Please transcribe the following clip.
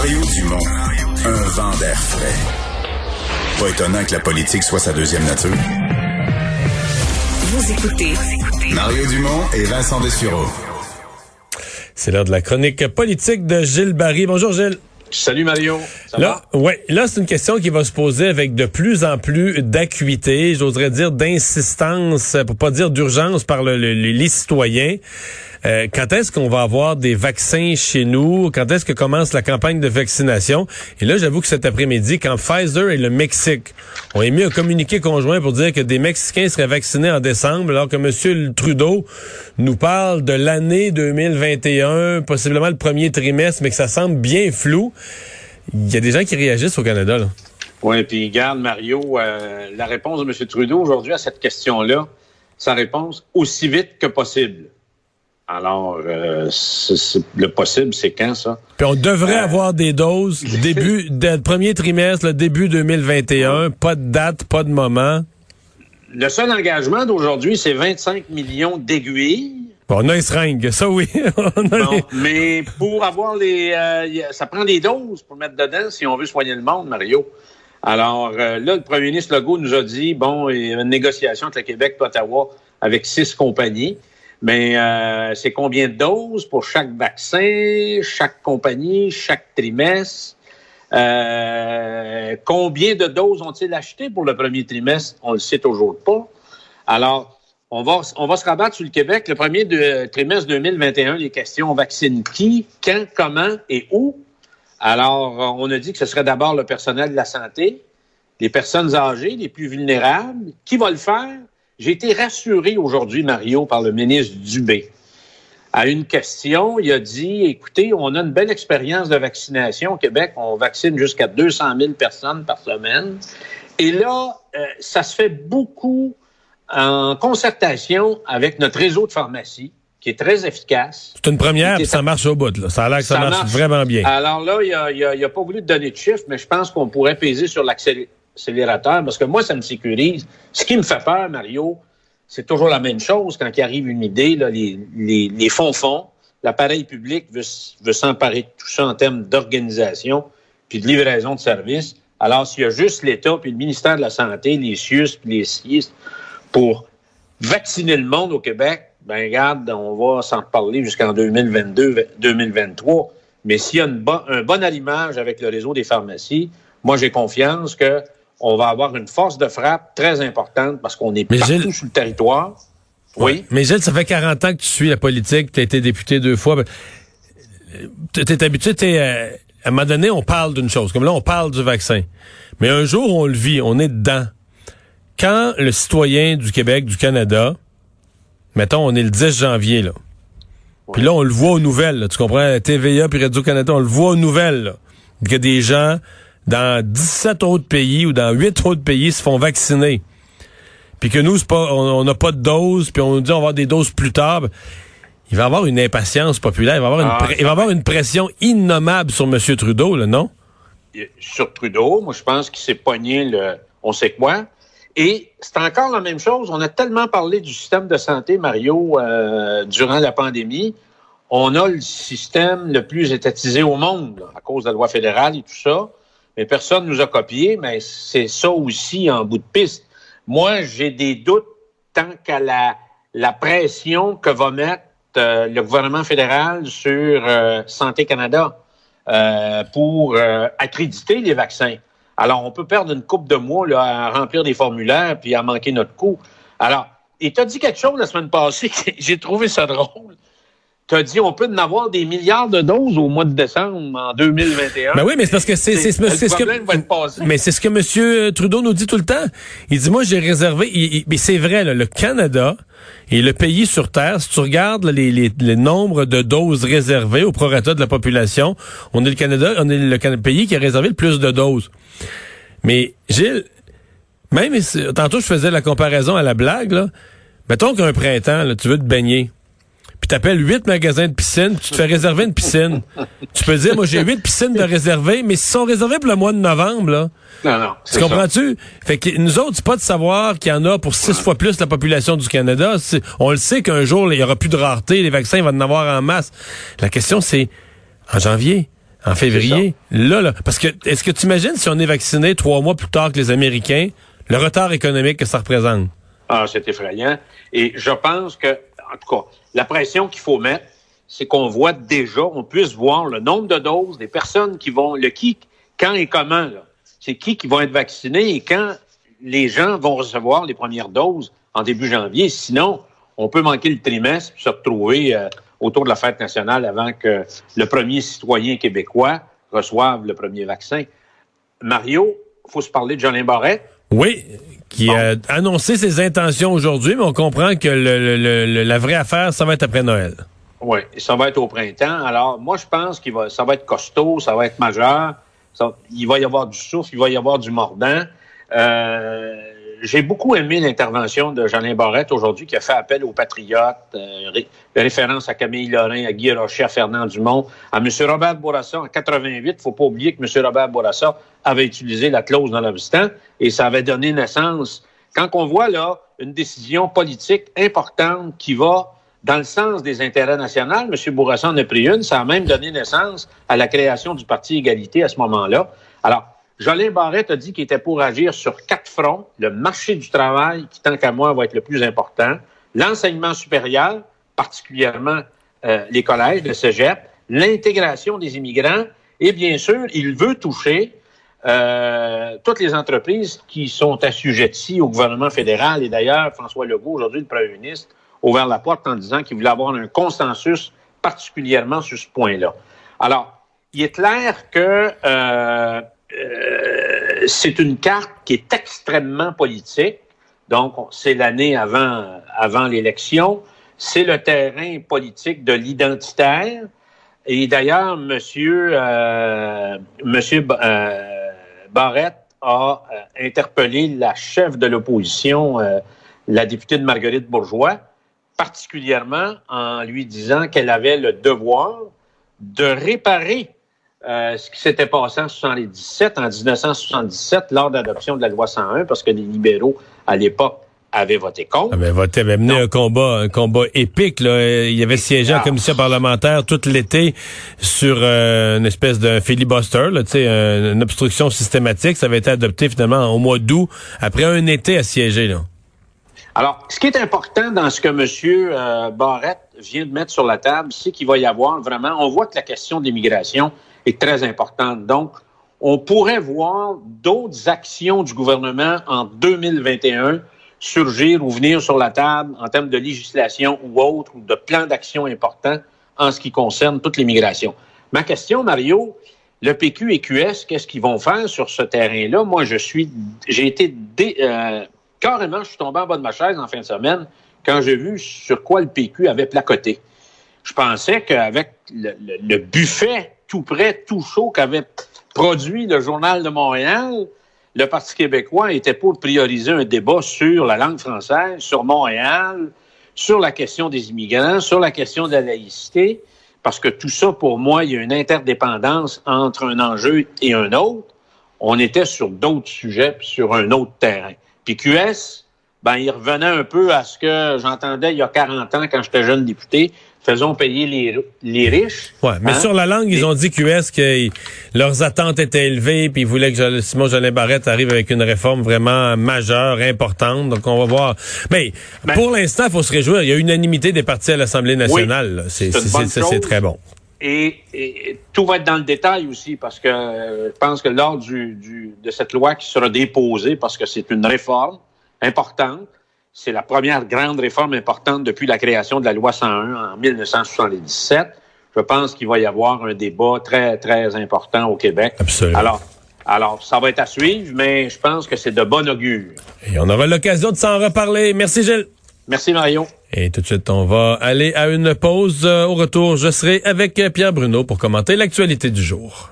Mario Dumont, un vent d'air frais. Pas étonnant que la politique soit sa deuxième nature. Vous écoutez Mario Dumont et Vincent Dessureau. C'est l'heure de la chronique politique de Gilles Barry. Bonjour Gilles. Salut Mario. Ça là, va? ouais, là c'est une question qui va se poser avec de plus en plus d'acuité, j'oserais dire d'insistance, pour pas dire d'urgence par le- le- les citoyens. Euh, quand est-ce qu'on va avoir des vaccins chez nous? Quand est-ce que commence la campagne de vaccination? Et là, j'avoue que cet après-midi, quand Pfizer et le Mexique ont émis un communiqué conjoint pour dire que des Mexicains seraient vaccinés en décembre, alors que M. Trudeau nous parle de l'année 2021, possiblement le premier trimestre, mais que ça semble bien flou, il y a des gens qui réagissent au Canada. Là. Oui, puis garde Mario, euh, la réponse de M. Trudeau aujourd'hui à cette question-là, sa réponse aussi vite que possible. Alors, euh, le possible, c'est quand ça? Puis on devrait Euh, avoir des doses début de, premier trimestre, le début 2021, pas de date, pas de moment. Le seul engagement d'aujourd'hui, c'est 25 millions d'aiguilles. Bon, on a une seringue, ça oui. On a Bon, les- mais pour avoir les... euh, ça prend des doses pour mettre dedans si on veut soigner le monde, Mario. Alors là, le premier ministre Legault nous a dit, bon, il y a une négociation entre le Québec et Ottawa avec six compagnies. Mais euh, c'est combien de doses pour chaque vaccin, chaque compagnie, chaque trimestre? Euh, combien de doses ont-ils acheté pour le premier trimestre? On le sait toujours pas. Alors, on va, on va se rabattre sur le Québec. Le premier trimestre 2021, les questions, on vaccine qui, quand, comment et où? Alors, on a dit que ce serait d'abord le personnel de la santé, les personnes âgées, les plus vulnérables. Qui va le faire? J'ai été rassuré aujourd'hui, Mario, par le ministre Dubé. À une question, il a dit, écoutez, on a une belle expérience de vaccination au Québec. On vaccine jusqu'à 200 000 personnes par semaine. Et là, euh, ça se fait beaucoup en concertation avec notre réseau de pharmacie, qui est très efficace. C'est une première, puis ça marche au bout. Là. Ça a l'air que ça, marche, vraiment bien. Alors là, il a, il a- il a pas voulu te donner de chiffres, mais je pense qu'on pourrait peser sur l'accélérateur parce que moi, ça me sécurise. Ce qui me fait peur, Mario, c'est toujours la même chose quand il arrive une idée, les, les, les fonds-fonds, l'appareil public veut, veut s'emparer de tout ça en termes d'organisation puis de livraison de services. Alors, s'il y a juste l'État puis le ministère de la Santé, les CIUS puis les CIS pour vacciner le monde au Québec, ben regarde, on va s'en reparler jusqu'en 2022-2023. Mais s'il y a un bon allimage avec le réseau des pharmacies, moi j'ai confiance que on va avoir une force de frappe très importante parce qu'on est Mais partout Gilles- sur le territoire. Oui. Mais Gilles, ça fait 40 ans que tu suis la politique, tu as été député deux fois. Tu es habitué, t'es, euh, à un moment donné, on parle d'une chose. Comme là, on parle du vaccin. Mais un jour, on le vit, on est dedans. Quand le citoyen du Québec, du Canada, mettons, on est le 10 janvier, là. Puis là, on le voit aux nouvelles, là, tu comprends? TVA puis Radio-Canada, on le voit aux nouvelles, là, que des gens dans 17 autres pays ou dans 8 autres pays se font vacciner. Puis que nous, pas, on n'a pas de doses, puis on nous dit on va avoir des doses plus tard. Il va y avoir une impatience populaire, il va y avoir une, Ah, avoir une pression innommable sur M. Trudeau, là, non? sur Trudeau. Moi, je pense qu'il s'est pogné le on sait quoi. Et c'est encore la même chose. On a tellement parlé du système de santé, Mario, euh, durant la pandémie. On a le système le plus étatisé au monde là, à cause de la loi fédérale et tout ça. Mais personne nous a copié, mais c'est ça aussi en bout de piste. Moi, j'ai des doutes tant qu'à la, pression que va mettre euh, le gouvernement fédéral sur euh, Santé Canada euh, pour accréditer les vaccins. Alors, on peut perdre une coupe de mois à remplir des formulaires puis à manquer notre coup. Alors, tu as dit quelque chose la semaine passée, j'ai trouvé ça drôle. Tu as dit on peut en avoir des milliards de doses au mois de décembre en 2021. Ben oui, mais c'est parce que c'est c'est- ce que mais c'est ce que M. Trudeau nous dit tout le temps. Il dit moi j'ai réservé il- il- mais c'est vrai là, le Canada est le pays sur terre. Si tu regardes là, les, les, les nombres de doses réservées au prorata de la population, on est le Canada, on est le pays qui a réservé le plus de doses. Mais Gilles, même si- tantôt je faisais la comparaison à la blague là. Mettons qu'un printemps, là, tu veux te baigner. Puis t'appelles huit magasins de piscine, puis tu te fais réserver une piscine. tu peux dire, moi j'ai huit piscines de réserver, mais s'ils sont réservés pour le mois de novembre, là. Non, non. Tu comprends-tu? Fait que nous autres, c'est pas de savoir qu'il y en a pour six fois plus la population du Canada. On le sait qu'un jour, il y aura plus de rareté, les vaccins, va en avoir en masse. La question, c'est, en janvier, En février? Là, là. Parce que, est-ce que tu imagines si on est vacciné trois mois plus tard que les Américains, le retard économique que ça représente? Ah, c'est effrayant. Et je pense que, en tout cas, la pression qu'il faut mettre, c'est qu'on voit déjà, on puisse voir le nombre de doses des personnes qui vont, le qui, quand et comment. C'est qui qui vont être vaccinés et quand les gens vont recevoir les premières doses en début janvier. Sinon, on peut manquer le trimestre et se retrouver euh, autour de la fête nationale avant que le premier citoyen québécois reçoive le premier vaccin. Mario, il faut se parler de Jolin Barrette. Oui, qui a annoncé ses intentions aujourd'hui, mais on comprend que le, la vraie affaire, ça va être après Noël. Oui, ça va être au printemps. Alors, moi, je pense qu'il va, ça va être costaud, ça va être majeur. il va y avoir du souffle, il va y avoir du mordant. Euh, j'ai beaucoup aimé l'intervention de Jeanin Barrette aujourd'hui qui a fait appel aux patriotes, euh, référence à Camille Lorrain, à Guy Rocher, à Fernand Dumont, à M. Robert Bourassa en 88. faut pas oublier que M. Robert Bourassa avait utilisé la clause dans l'obstant et ça avait donné naissance. Quand on voit là une décision politique importante qui va dans le sens des intérêts nationaux, M. Bourassa en a pris une, ça a même donné naissance à la création du Parti Égalité à ce moment-là. Alors, Jolin Barrette a dit qu'il était pour agir sur quatre fronts. Le marché du travail, qui tant qu'à moi va être le plus important. L'enseignement supérieur, particulièrement euh, les collèges, le cégep. L'intégration des immigrants. Et bien sûr, il veut toucher euh, toutes les entreprises qui sont assujetties au gouvernement fédéral. Et d'ailleurs, François Legault, aujourd'hui, le premier ministre, a ouvert la porte en disant qu'il voulait avoir un consensus particulièrement sur ce point-là. Alors, il est clair que euh, euh, c'est une carte qui est extrêmement politique. Donc, c'est l'année avant, avant l'élection. C'est le terrain politique de l'identitaire. Et d'ailleurs, Monsieur, euh, euh, a euh, interpellé la chef de l'opposition, la députée de Marguerite Bourgeois, particulièrement en lui disant qu'elle avait le devoir de réparer euh, ce qui s'était passé en 1977, en 1977, lors de l'adoption de la loi 101, parce que les libéraux, à l'époque, avaient voté contre. Ah, voté, avait mené un combat, un combat épique. Là. Il y avait siégé en commission parlementaire tout l'été sur euh, une espèce de filibuster, là, une obstruction systématique. Ça avait été adopté finalement au mois d'août, après un été à siéger. Là. Alors, ce qui est important dans ce que M. Euh, Barrette vient de mettre sur la table, c'est qu'il va y avoir vraiment, on voit que la question de l'immigration, est très importante. Donc, on pourrait voir d'autres actions du gouvernement en 2021 surgir ou venir sur la table en termes de législation ou autre, ou de plans d'action importants en ce qui concerne toute l'immigration. Ma question, Mario, le PQ et QS, qu'est-ce qu'ils vont faire sur ce terrain-là? Moi, je suis, j'ai été euh, carrément, je suis tombé en bas de ma chaise en fin de semaine quand j'ai vu sur quoi le PQ avait placoté. Je pensais qu'avec le buffet tout prêt, tout chaud qu'avait produit le Journal de Montréal, le Parti québécois était pour prioriser un débat sur la langue française, sur Montréal, sur la question des immigrants, sur la question de la laïcité, parce que tout ça, pour moi, il y a une interdépendance entre un enjeu et un autre. On était sur d'autres sujets, sur un autre terrain. Puis QS, ben, il revenait un peu à ce que j'entendais il y a 40 ans quand j'étais jeune député, faisons payer les, les riches. Ouais, mais hein? sur la langue, ils ont dit QS que leurs attentes étaient élevées, puis ils voulaient que Simon Jolin Barrette arrive avec une réforme vraiment majeure, importante. Donc on va voir. Mais ben, pour l'instant, il faut se réjouir. Il y a unanimité des partis à l'Assemblée nationale. c'est très bon. Et, et, tout va être dans le détail aussi, parce que euh, je pense que lors du, du, de cette loi qui sera déposée, parce que c'est une réforme importante, c'est la première grande réforme importante depuis la création de la loi 101 en 1977. Je pense qu'il va y avoir un débat très, très important au Québec. Absolument. Alors, alors, ça va être à suivre, mais je pense que c'est de bon augure. Et on aura l'occasion de s'en reparler. Merci, Gilles. Merci, Mario. Et tout de suite, on va aller à une pause. Au retour, je serai avec Pierre Bruno pour commenter l'actualité du jour.